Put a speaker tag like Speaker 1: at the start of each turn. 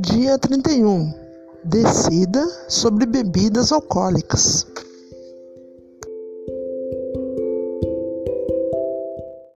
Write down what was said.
Speaker 1: Dia 31 Decida sobre bebidas alcoólicas.